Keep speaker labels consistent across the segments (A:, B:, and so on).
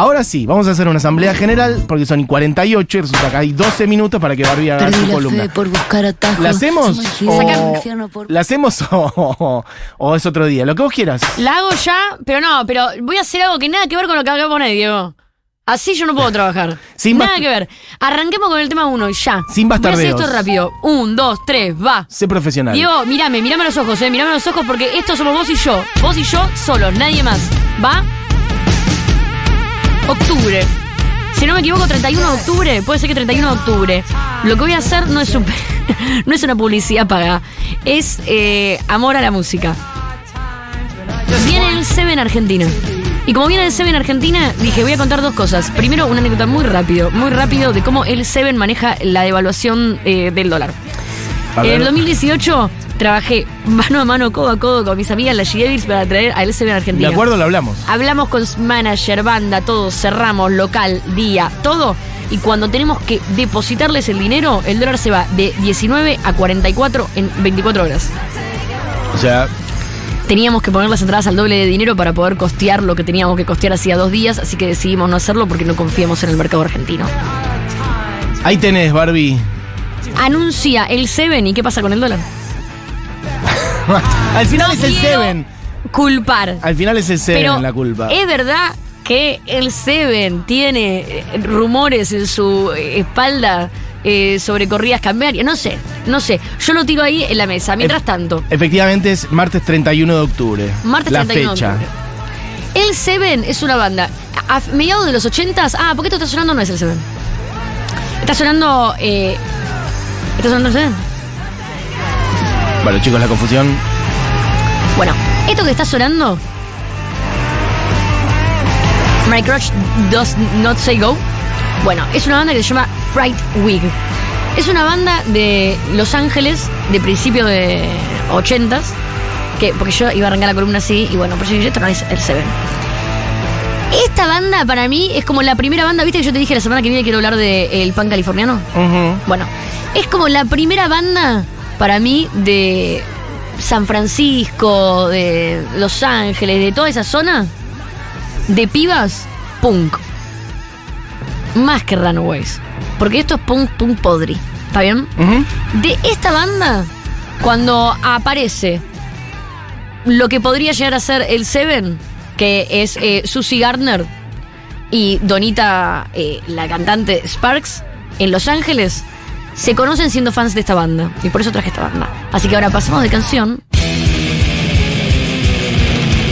A: Ahora sí, vamos a hacer una asamblea general porque son y 48 y resulta que hay 12 minutos para que Barbie haga
B: Perdí
A: su
B: la
A: columna.
B: fe por buscar atajos.
A: ¿La hacemos? O,
B: por-
A: ¿La hacemos o, o es otro día? Lo que vos quieras.
C: La hago ya, pero no, pero voy a hacer algo que nada que ver con lo que acabo de poner, Diego. Así yo no puedo trabajar.
A: Sin
C: nada que ver. Arranquemos con el tema uno y ya.
A: Sin
C: Voy a hacer
A: bastardeos.
C: esto rápido. Un, dos, tres, va.
A: Sé profesional.
C: Diego, mírame, mírame a los ojos, eh. Mírame a los ojos porque esto somos vos y yo. Vos y yo solos, nadie más. ¿Va? Octubre. Si no me equivoco, 31 de octubre. Puede ser que 31 de octubre. Lo que voy a hacer no es, un, no es una publicidad paga. Es eh, amor a la música. Viene el Seven Argentina. Y como viene el Seven Argentina, dije, voy a contar dos cosas. Primero, una anécdota muy rápido, muy rápido de cómo el Seven maneja la devaluación eh, del dólar.
A: A
C: En el 2018 trabajé mano a mano, codo a codo con mis amigas las G-Devils para traer al Seven
A: De
C: Argentina.
A: acuerdo, lo hablamos.
C: Hablamos con manager, banda, todo, cerramos, local, día, todo. Y cuando tenemos que depositarles el dinero, el dólar se va de 19 a 44 en 24 horas.
A: O sea,
C: Teníamos que poner las entradas al doble de dinero para poder costear lo que teníamos que costear hacía dos días, así que decidimos no hacerlo porque no confiamos en el mercado argentino.
A: ahí tenés, Barbie.
C: Anuncia el Seven y qué pasa con el dólar.
A: Al final es el
C: quiero
A: Seven.
C: Culpar.
A: Al final es el Seven
C: Pero
A: la culpa.
C: es verdad que el Seven tiene eh, rumores en su eh, espalda eh, sobre corridas cambiarias. No sé, no sé. Yo lo tiro ahí en la mesa. Mientras
A: Ef-
C: tanto,
A: Efectivamente es martes 31 de octubre.
C: martes
A: la
C: 31 de
A: fecha.
C: octubre. El Seven es una banda. A a mediados de los 80s. Ah, porque esto está sonando no es el Seven. Está sonando. Eh, ¿Está sonando el Seven?
A: Bueno, chicos, la confusión.
C: Bueno, esto que está sonando. My Crush Does Not Say Go. Bueno, es una banda que se llama Fright Wig. Es una banda de Los Ángeles de principio de 80s. Que, porque yo iba a arrancar la columna así y bueno, por eso yo esto no es el Seven. Esta banda para mí es como la primera banda, viste que yo te dije la semana que viene quiero hablar de el pan californiano.
A: Ujú.
C: Bueno, es como la primera banda para mí de San Francisco, de Los Ángeles, de toda esa zona de pibas punk. Más que Runaways. Porque esto es punk, punk podri. ¿Está bien? De esta banda, cuando aparece lo que podría llegar a ser el Seven, que es eh, Susie Gardner y Donita, eh, la cantante Sparks, en Los Ángeles, se conocen siendo fans de esta banda. Y por eso traje esta banda. Así que ahora pasamos de canción.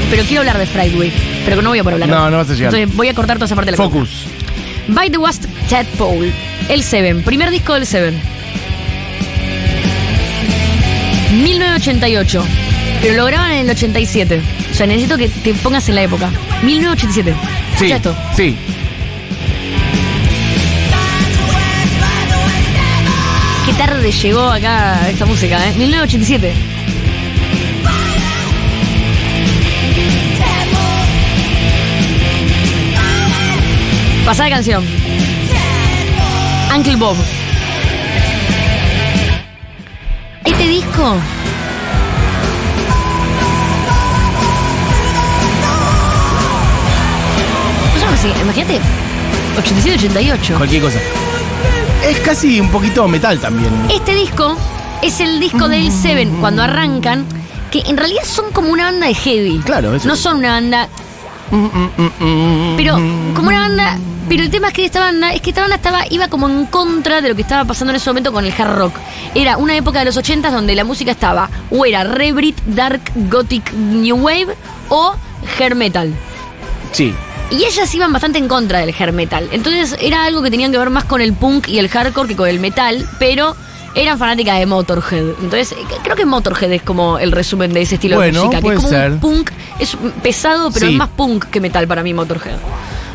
C: Pero quiero hablar de Friday pero no voy a por hablar.
A: No, no vas a llegar.
C: Entonces voy a cortar toda esa parte de la
A: Focus.
C: By the West Tadpole. El Seven. Primer disco del Seven. 1988. Pero lo graban en el 87. O sea, necesito que te pongas en la época. 1987.
A: Sí.
C: Esto.
A: Sí.
C: Qué tarde llegó acá esta música, ¿eh? 1987. Pasada canción. Uncle Bob. Este disco. Imagínate. 87-88.
A: Cualquier cosa. Es casi un poquito metal también.
C: Este disco es el disco del Seven cuando arrancan, que en realidad son como una banda de heavy.
A: Claro, eso
C: No son una banda. Pero como una banda. Pero el tema es que esta banda es que esta banda estaba iba como en contra de lo que estaba pasando en ese momento con el hard rock. Era una época de los 80 donde la música estaba o era re Brit, dark, gothic, new wave o hair metal.
A: Sí.
C: Y ellas iban bastante en contra del hair metal. Entonces era algo que tenían que ver más con el punk y el hardcore que con el metal, pero eran fanáticas de Motorhead. Entonces eh, creo que Motorhead es como el resumen de ese estilo
A: Bueno,
C: de música. que es como
A: ser.
C: un punk, es pesado, pero
A: Sí.
C: es más punk que metal para mí Motorhead.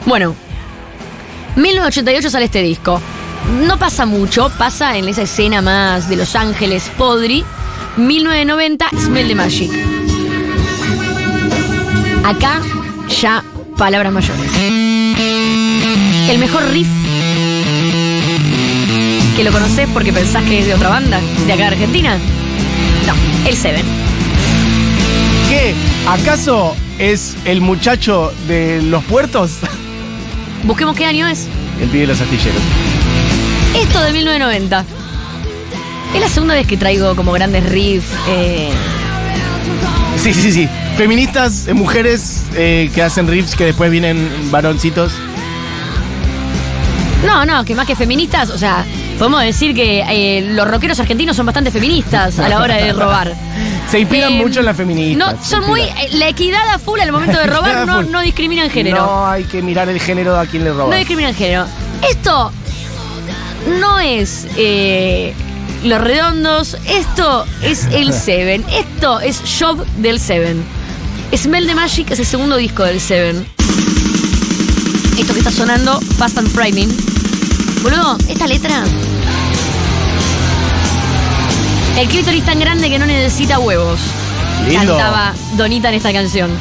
C: Bueno, 1988 sale este disco. No pasa mucho, pasa en esa escena más de Los Ángeles, Podri. 1990, Smell the Magic. Acá ya palabras mayores. El mejor riff que lo conoces porque pensás que es de otra banda, de acá de Argentina. No, el Seven.
A: ¿Qué? ¿Acaso es el muchacho de los puertos?
C: Busquemos qué año es.
A: El pibe de los astilleros.
C: Esto de 1990. Es la segunda vez que traigo como grandes riffs. eh,
A: Sí, sí, sí. Feministas, eh, mujeres eh, que hacen riffs que después vienen varoncitos.
C: No, no, que más que feministas, o sea, podemos decir que eh, los rockeros argentinos son bastante feministas a la hora de robar.
A: Se inspiran
C: Eh,
A: mucho en las feministas.
C: No, son muy. La equidad a full al momento de robar no, no discriminan género.
A: No hay que mirar el género a quien le roba.
C: No discriminan género. Esto no es Los Redondos, esto es el Seven, esto es Job del Seven. Smell the Magic es el segundo disco del Seven. Esto que está sonando, Fast and Framing. Boludo, esta letra. El clítoris tan grande que no necesita huevos.
A: Lindo.
C: Cantaba Donita en esta canción.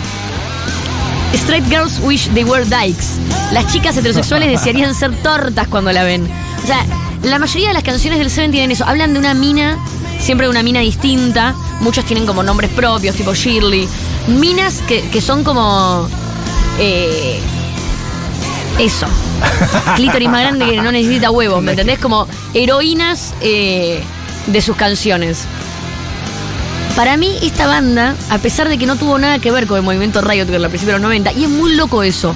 C: Straight girls wish they were dykes. Las chicas heterosexuales desearían ser tortas cuando la ven. O sea, la mayoría de las canciones del Seven tienen eso. Hablan de una mina, siempre una mina distinta. Muchos tienen como nombres propios, tipo Shirley. Minas que, que son como. eh, eso. Clítoris más grande que no necesita huevos, ¿me entendés? Como heroínas eh, de sus canciones. Para mí, esta banda, a pesar de que no tuvo nada que ver con el movimiento Riot Girl a principios de los 90, y es muy loco eso.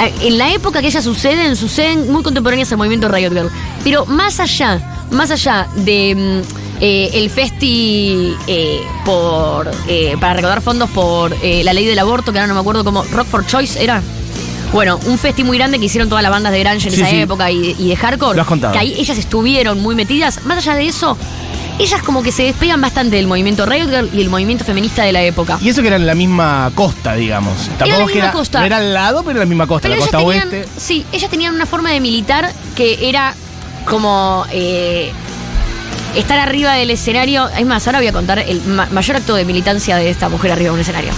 C: Eh, En la época que ellas suceden, suceden muy contemporáneas al movimiento Riot Girl. Pero más allá, más allá de mm, eh, el festi eh, por eh, para recaudar fondos por la ley del aborto, que ahora no me acuerdo cómo, Rock for Choice era. Bueno, un festi muy grande que hicieron todas las bandas de grunge en
A: Sí,
C: esa
A: sí.
C: época y, y de hardcore.
A: Lo has contado.
C: Que ahí ellas estuvieron muy metidas. Más allá de eso, ellas como que se despegan bastante del movimiento Riot Girl y el movimiento feminista de la época.
A: Y eso que era en la misma costa, digamos. Tampoco
C: la
A: es que
C: misma
A: era,
C: costa.
A: no era al lado, pero era la misma costa,
C: Pero
A: la costa
C: tenían,
A: oeste.
C: sí, ellas tenían una forma de militar que era como eh, estar arriba del escenario. Es más, ahora voy a contar el ma- mayor acto de militancia de esta mujer arriba de un escenario.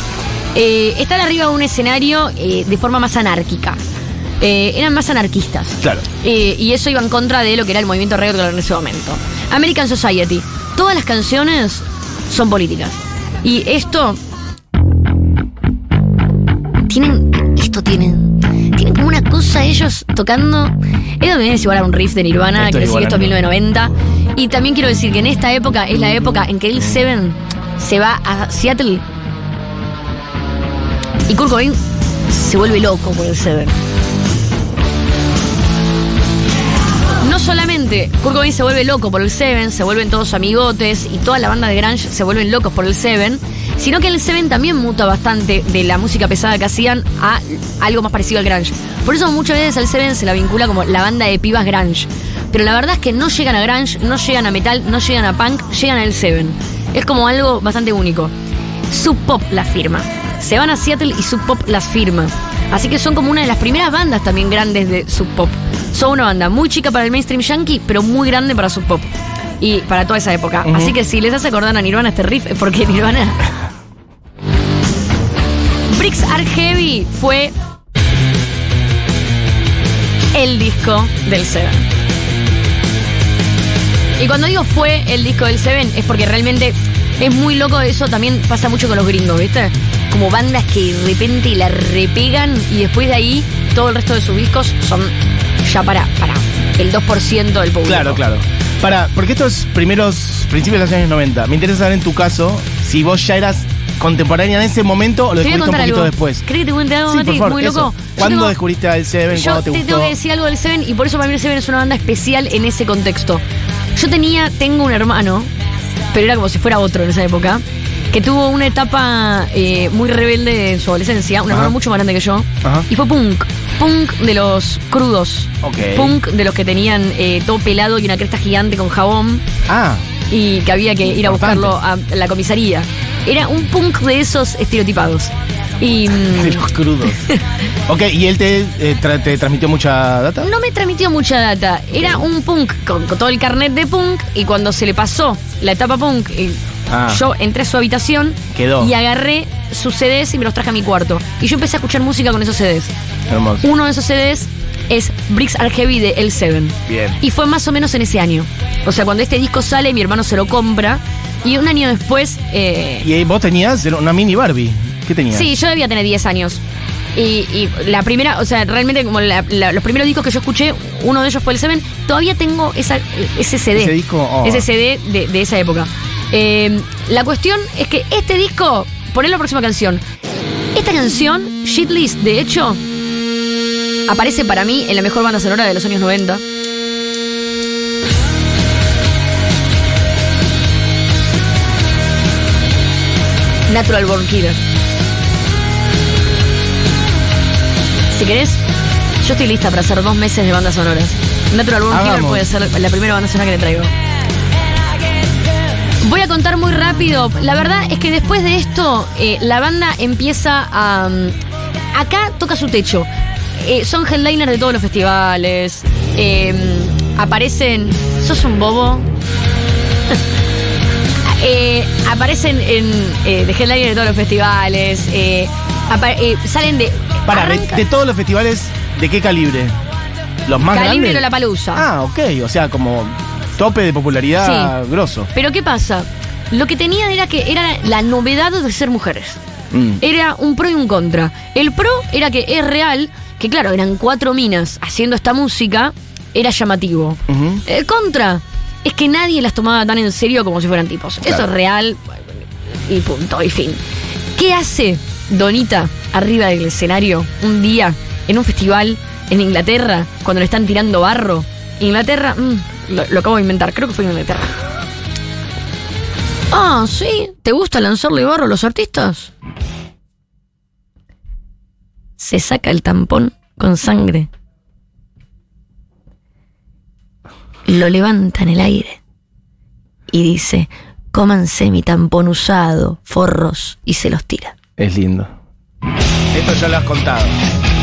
C: Eh, estar arriba de un escenario eh, de forma más anárquica. Eh, eran más anarquistas.
A: Claro.
C: Eh, y eso iba en contra de lo que era el movimiento Girl en ese momento. American Society. Todas las canciones son políticas. Y esto. Tienen. Esto tienen. Tienen como una cosa ellos tocando. Esto también es igual a un riff de Nirvana,
A: Esto
C: que
A: es igual
C: esto es
A: Nirvana.
C: 1990. Y también quiero decir que en esta época es la época en que el Seven se va a Seattle. Y Kurt Cobain se vuelve loco por el Seven. No solamente Kurt Cobain se vuelve loco por el Seven, se vuelven todos amigotes y toda la banda de grunge se vuelven locos por el Seven, sino que el Seven también muta bastante de la música pesada que hacían a algo más parecido al grunge. Por eso muchas veces al Seven se la vincula como la banda de pibas grunge. Pero la verdad es que no llegan a grunge, no llegan a metal, no llegan a punk, llegan al Seven. Es como algo bastante único. Sub Pop la firma. Se van a Seattle y Sub Pop las firma. Así que son como una de las primeras bandas también grandes de Sub Pop. Son una banda muy chica para el mainstream yankee, pero muy grande para Sub Pop. Y para toda esa época. Así que si les hace acordar a Nirvana este riff, es porque Nirvana. Bricks Are Heavy fue el disco del Seven. Y cuando digo fue el disco del Seven, es porque realmente es muy loco. Eso también pasa mucho con los gringos, ¿viste? Como bandas que de repente la repegan y después de ahí todo el resto de sus discos son ya para, para el 2% del público.
A: Claro, claro. Para, porque estos primeros principios de los años 90, me interesa saber en tu caso si vos ya eras contemporánea en ese momento o lo descubriste un poquito
C: algo.
A: después.
C: ¿Crees que te cuente algo,
A: Sí,
C: Mati?
A: por favor,
C: muy
A: eso.
C: loco.
A: ¿Cuándo
C: tengo-
A: descubriste al Seven?
C: Yo
A: ¿Cuándo te
C: te
A: gustó?
C: tengo que decir algo del Seven y por eso para mí el Seven es una banda especial en ese contexto. Yo tenía, tengo un hermano, pero era como si fuera otro en esa época, que tuvo una etapa eh, muy rebelde en su adolescencia, un
A: Ajá.
C: hermano mucho más grande que yo,
A: Ajá.
C: y fue punk. Punk de los crudos. Punk de los que tenían eh, todo pelado y una cresta gigante con jabón
A: Ah,
C: y que había que ir a
A: Importante.
C: buscarlo a la comisaría. Era un punk de esos estereotipados. Y mm,
A: de los crudos. ok, ¿y él te, eh, tra- te transmitió mucha data?
C: no me transmitió mucha data. Era un punk con, con todo el carnet de punk y cuando se le pasó la etapa punk, eh,
A: Ah.
C: yo entré a su habitación
A: Quedó.
C: y agarré sus CDs y me los traje a mi cuarto. Y yo empecé a escuchar música con esos CDs.
A: Hermoso.
C: Uno de esos CDs es Bricks Are Heavy de L7.
A: Bien.
C: Y fue más o menos en ese año. O sea, cuando este disco sale, mi hermano se lo compra. Y un año después, eh,
A: ¿Y vos tenías una mini Barbie? ¿Qué tenías?
C: sí, yo debía tener 10 años. Y, y la primera, o sea, realmente como la- la- los primeros discos que yo escuché, uno de ellos fue el Seven, todavía tengo esa, ese CD.
A: Ese disco, oh.
C: Ese CD de, de esa época. Eh, la cuestión es que este disco, poné la próxima canción. Esta canción, Shitlist, de hecho, aparece para mí en la mejor banda sonora de los años 90. Natural Born Killer. Si querés, yo estoy lista para hacer dos meses de bandas sonoras. Natural Born
A: Hagamos.
C: puede ser la primera banda sonora que le traigo. Voy a contar muy rápido. La verdad es que después de esto, eh, la banda empieza a. mm, acá toca su techo. Eh, son headliners de todos los festivales. eh, aparecen. ¿Sos un bobo? Eh, aparecen en, eh, de headliner de todos los festivales. salen de.
A: Para, de,
C: arranca-
A: de todos los festivales, ¿de qué calibre? ¿Los más
C: Calibre
A: grandes?
C: Lollapalooza.
A: Ah, ok. O sea, como tope de popularidad grosso.
C: Pero ¿qué pasa? Lo que tenían era que era la novedad de ser mujeres.
A: Mm.
C: Era un pro y un contra. El pro era que es real, que claro, eran cuatro minas haciendo esta música, era llamativo.
A: Ujú.
C: El contra es que nadie las tomaba tan en serio como si fueran tipos. Eso
A: Claro.
C: es real y punto, y fin. ¿Qué hace Donita arriba del escenario un día en un festival en Inglaterra cuando le están tirando barro? Inglaterra, mm, lo, lo acabo de inventar, creo que fue en Inglaterra. Ah, sí, ¿te gusta lanzarle barro a los artistas? Se saca el tampón con sangre. Lo levanta en el aire y dice, cómanse mi tampón usado, forros, y se los tira.
A: Es lindo. Esto ya lo has contado.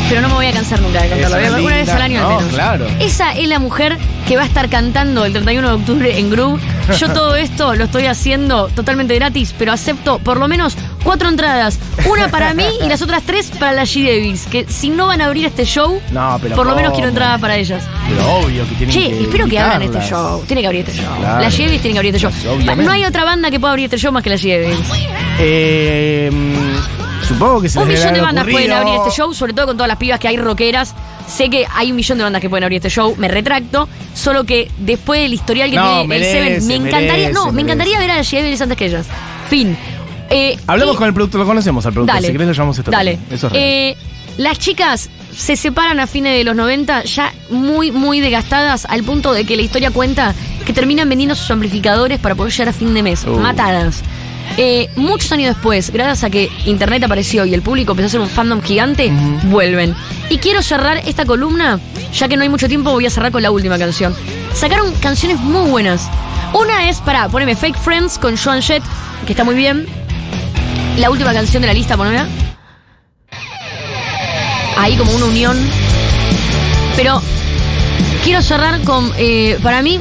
C: Pero no me voy a cansar nunca de cantarlo.
A: Es
C: Una vez al año
A: No,
C: al menos.
A: claro.
C: Esa es la mujer que va a estar cantando el 31 de octubre en Groove. Yo todo esto lo estoy haciendo totalmente gratis, pero acepto por lo menos cuatro entradas. Una para mí y las otras tres para las G-Devils. Que si no van a abrir este show,
A: No, pero
C: por lo menos quiero entrada para ellas.
A: Pero obvio que tienen
C: Che,
A: que
C: espero que abran este show. Tiene que abrir este show.
A: Claro.
C: Las G-Devils tienen que abrir este show.
A: Pues.
C: No hay otra banda que pueda abrir este show más que las G-Devils.
A: Eh, supongo que se
C: Un
A: les
C: millón de bandas pueden abrir este show, sobre todo con todas las pibas que hay rockeras. Sé que hay un millón de bandas que pueden abrir este show, me retracto. Solo que después del historial que
A: No,
C: tiene
A: merece,
C: el Seven, me encantaría.
A: merece,
C: no, me encantaría ver a G-Devils antes que ellas. Fin. Eh,
A: Hablemos
C: y-
A: con el productor, lo conocemos al productor.
C: Dale.
A: Si querés lo llamamos esta
C: Dale.
A: Eso es.
C: Eh, las chicas se separan a fines de los 90, ya muy, muy desgastadas, al punto de que la historia cuenta que terminan vendiendo sus amplificadores para poder llegar a fin de mes.
A: Uh.
C: Matadas. Eh, muchos años después, gracias a que internet apareció y el público empezó a ser un fandom gigante, vuelven. Y quiero cerrar esta columna, ya que no hay mucho tiempo, voy a cerrar con la última canción. Sacaron canciones muy buenas. Una es, para poneme Fake Friends con Joan Jett, que está muy bien. La última canción de la lista, poneme. Ahí como una unión. Pero quiero cerrar con, eh, para mí,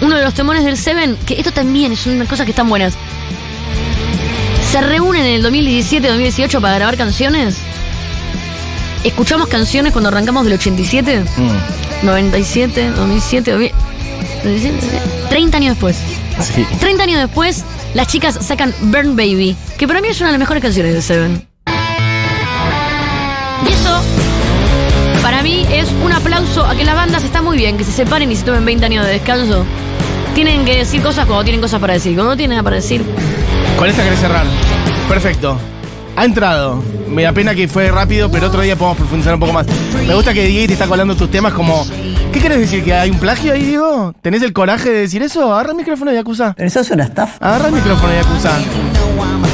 C: uno de los temores del Seven, que esto también es una cosa que están buenas. Se reúnen en el 2017-2018 para grabar canciones. Escuchamos canciones cuando arrancamos del 87,
A: Mm,
C: 97, 2007, 2000, 30 años después.
A: sí.
C: 30 años después, las chicas sacan Burn Baby, que para mí es una de las mejores canciones de Seven. Y eso, para mí, es un aplauso a que las bandas están muy bien, que se separen y se tomen 20 años de descanso. Tienen que decir cosas cuando tienen cosas para decir. Cuando no tienen nada para decir,
A: Con esta querés cerrar. Perfecto. Ha entrado. Me da pena que fue rápido, pero otro día podemos profundizar un poco más. Me gusta que Diego te está colando tus temas como. ¿Qué querés decir? ¿Que hay un plagio ahí, Diego? ¿Tenés el coraje de decir eso? Agarra el micrófono y acusa.
B: Pero eso es una estafa.
A: Agarra el micrófono y acusa.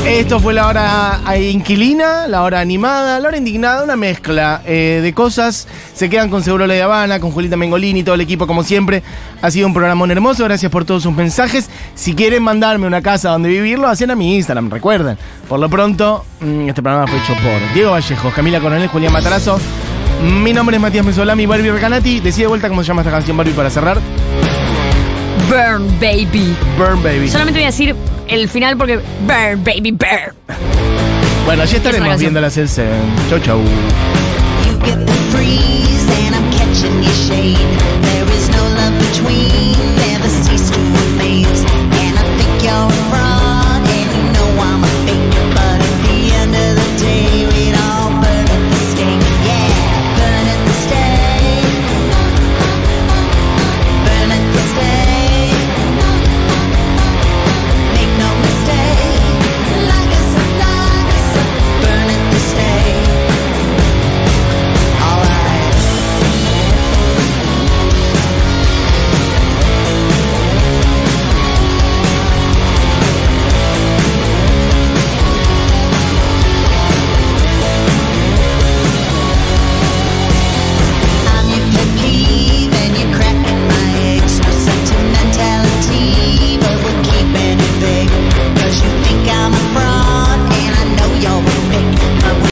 A: Esto fue la hora inquilina, la hora animada, la hora indignada, una mezcla eh, de cosas. Se quedan con Seguro La de Habana, con Julita Mengolini, todo el equipo como siempre. Ha sido un programa hermoso, gracias por todos sus mensajes. Si quieren mandarme una casa donde vivirlo, hacen a mi Instagram, recuerden. Por lo pronto, mm, este programa fue hecho por Diego Vallejo, Camila Coronel, Julián Matarazo. Mi nombre es Matías Mesolami, Barbie Recanati. Decide de vuelta cómo se llama esta canción, Barbie, para cerrar.
C: Burn Baby.
A: Burn Baby.
C: Solamente voy a decir el final porque. Bear, baby, bear.
A: Bueno, allí estaremos viendo las Elsen. Chau, chau.